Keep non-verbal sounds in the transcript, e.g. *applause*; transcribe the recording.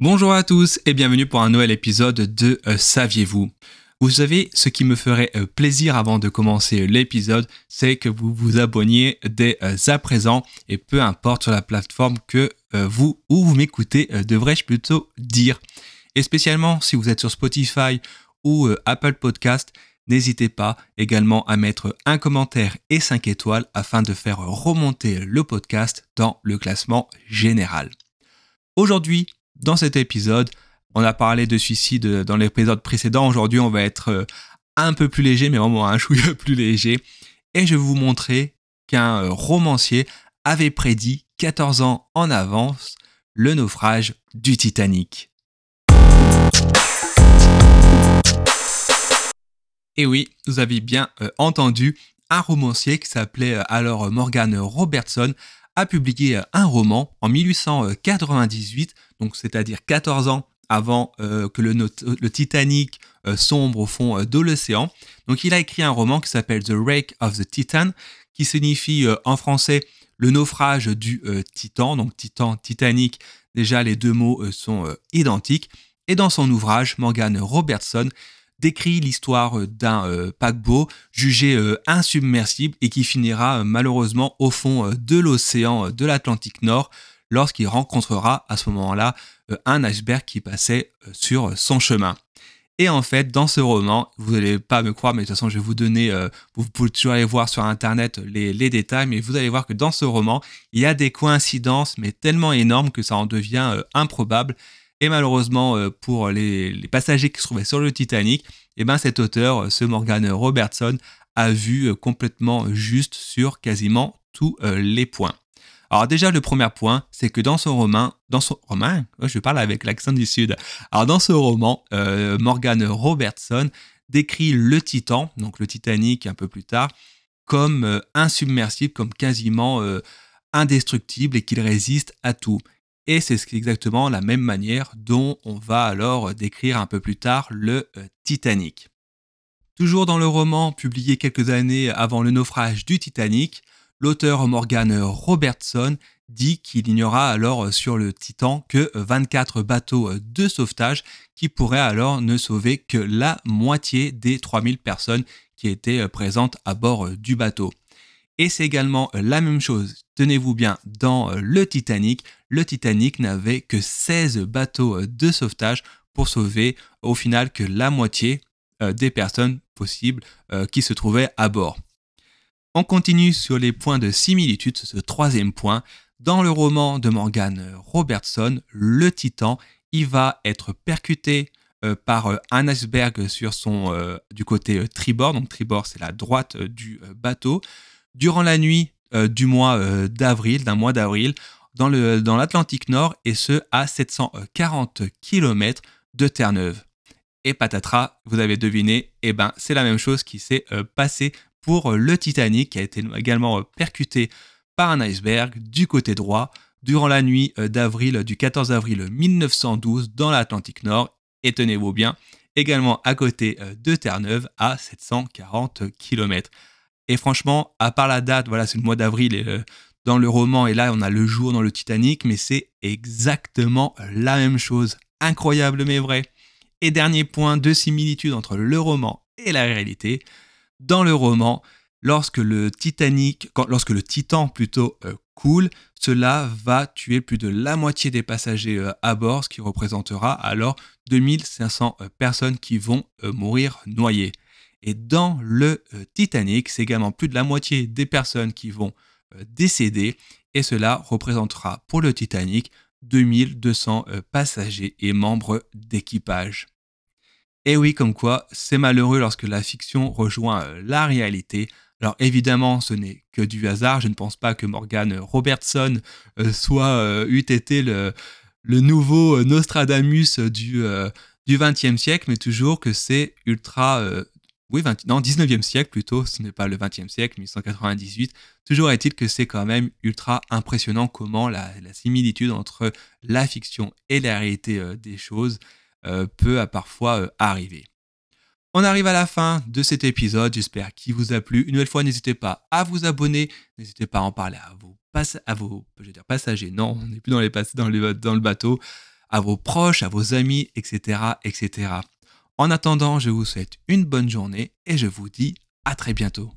Bonjour à tous et bienvenue pour un nouvel épisode de euh, Saviez-vous? Vous savez, ce qui me ferait euh, plaisir avant de commencer l'épisode, c'est que vous vous abonniez dès euh, à présent et peu importe sur la plateforme que vous ou vous m'écoutez, devrais-je plutôt dire. Et spécialement si vous êtes sur Spotify ou Apple Podcast, n'hésitez pas également à mettre un commentaire et 5 étoiles afin de faire remonter le podcast dans le classement général. Aujourd'hui, dans cet épisode, on a parlé de suicide dans l'épisode précédent. Aujourd'hui, on va être euh, un peu plus léger, mais vraiment un chouïa *laughs* plus léger. Et je vais vous montrer qu'un euh, romancier avait prédit 14 ans en avance le naufrage du Titanic. Et oui, vous avez bien euh, entendu, un romancier qui s'appelait alors Morgan Robertson a publié un roman en 1898 donc c'est-à-dire 14 ans avant euh, que le, le Titanic euh, sombre au fond euh, de l'océan. Donc il a écrit un roman qui s'appelle The Wreck of the Titan, qui signifie en français le naufrage du Titan, donc Titan, Titanic, déjà les deux mots sont identiques. Et dans son ouvrage, Morgan Robertson décrit l'histoire d'un paquebot jugé insubmersible et qui finira malheureusement au fond de l'océan de l'Atlantique Nord lorsqu'il rencontrera à ce moment-là euh, un iceberg qui passait euh, sur son chemin. Et en fait, dans ce roman, vous n'allez pas me croire, mais de toute façon, je vais vous donner, euh, vous pouvez toujours aller voir sur Internet les, détails, mais vous allez voir que dans ce roman, il y a des coïncidences, mais tellement énormes que ça en devient improbable. Et malheureusement, pour les, passagers qui se trouvaient sur le Titanic, eh ben, cet auteur, ce Morgan Robertson, a vu complètement juste sur quasiment tous les points. Alors déjà, le premier point, c'est que dans son roman, dans son roman, je parle avec l'accent du sud. Alors dans ce roman, euh, Morgan Robertson décrit le Titan, donc le Titanic un peu plus tard, comme euh, insubmersible, comme quasiment euh, indestructible et qu'il résiste à tout. Et c'est exactement la même manière dont on va alors décrire un peu plus tard le Titanic. Toujours dans le roman publié quelques années avant le naufrage du Titanic, l'auteur Morgan Robertson dit qu'il n'y aura alors sur le Titan que 24 bateaux de sauvetage qui pourraient alors ne sauver que la moitié des 3000 personnes qui étaient présentes à bord du bateau. Et c'est également la même chose, tenez-vous bien, dans le Titanic. Le Titanic n'avait que 16 bateaux de sauvetage pour sauver au final que la moitié euh, des personnes possibles euh, qui se trouvaient à bord. On continue sur les points de similitude, ce troisième point. Dans le roman de Morgan Robertson, le Titan, il va être percuté euh, par euh, un iceberg sur son euh, du côté tribord. Donc tribord, c'est la droite du bateau. Durant la nuit du mois d'avril, d'un mois d'avril, dans l'Atlantique Nord, et ce à 740 km de Terre-Neuve. Et patatras, vous avez deviné, eh ben, c'est la même chose qui s'est passé pour le Titanic qui a été également euh, percuté par un iceberg du côté droit durant la nuit euh, d'avril du 14 avril 1912 dans l'Atlantique Nord et tenez-vous bien, également à côté euh, de Terre-Neuve à 740 km. Et franchement, à part la date, voilà, c'est le mois d'avril dans le roman et là on a le jour dans le Titanic, mais c'est exactement la même chose. Incroyable mais vrai. Et dernier point de similitude entre le roman et la réalité, dans le roman, lorsque le Titanic, lorsque le Titan plutôt euh, coule, cela va tuer plus de la moitié des passagers euh, à bord, ce qui représentera alors 2500 euh, personnes qui vont mourir noyées. Et dans le Titanic, c'est également plus de la moitié des personnes qui vont décéder, et cela représentera pour le Titanic 2200 passagers et membres d'équipage. Et oui, comme quoi, c'est malheureux lorsque la fiction rejoint euh, la réalité. Alors évidemment, ce n'est que du hasard. Je ne pense pas que Morgan Robertson euh, soit euh, eût été le, nouveau Nostradamus du, 20e siècle, mais toujours que c'est ultra... oui, 20, non, 19e siècle plutôt, ce n'est pas le 20e siècle, 1898. Toujours est-il que c'est quand même ultra impressionnant comment la, similitude entre la fiction et la réalité des choses euh, peut parfois euh, arriver. On arrive à la fin de cet épisode, j'espère qu'il vous a plu. Une nouvelle fois, n'hésitez pas à vous abonner, n'hésitez pas à en parler à vos, à vos passagers, non, on n'est plus dans, les, dans, dans le bateau, à vos proches, à vos amis, etc., etc. En attendant, je vous souhaite une bonne journée et je vous dis à très bientôt.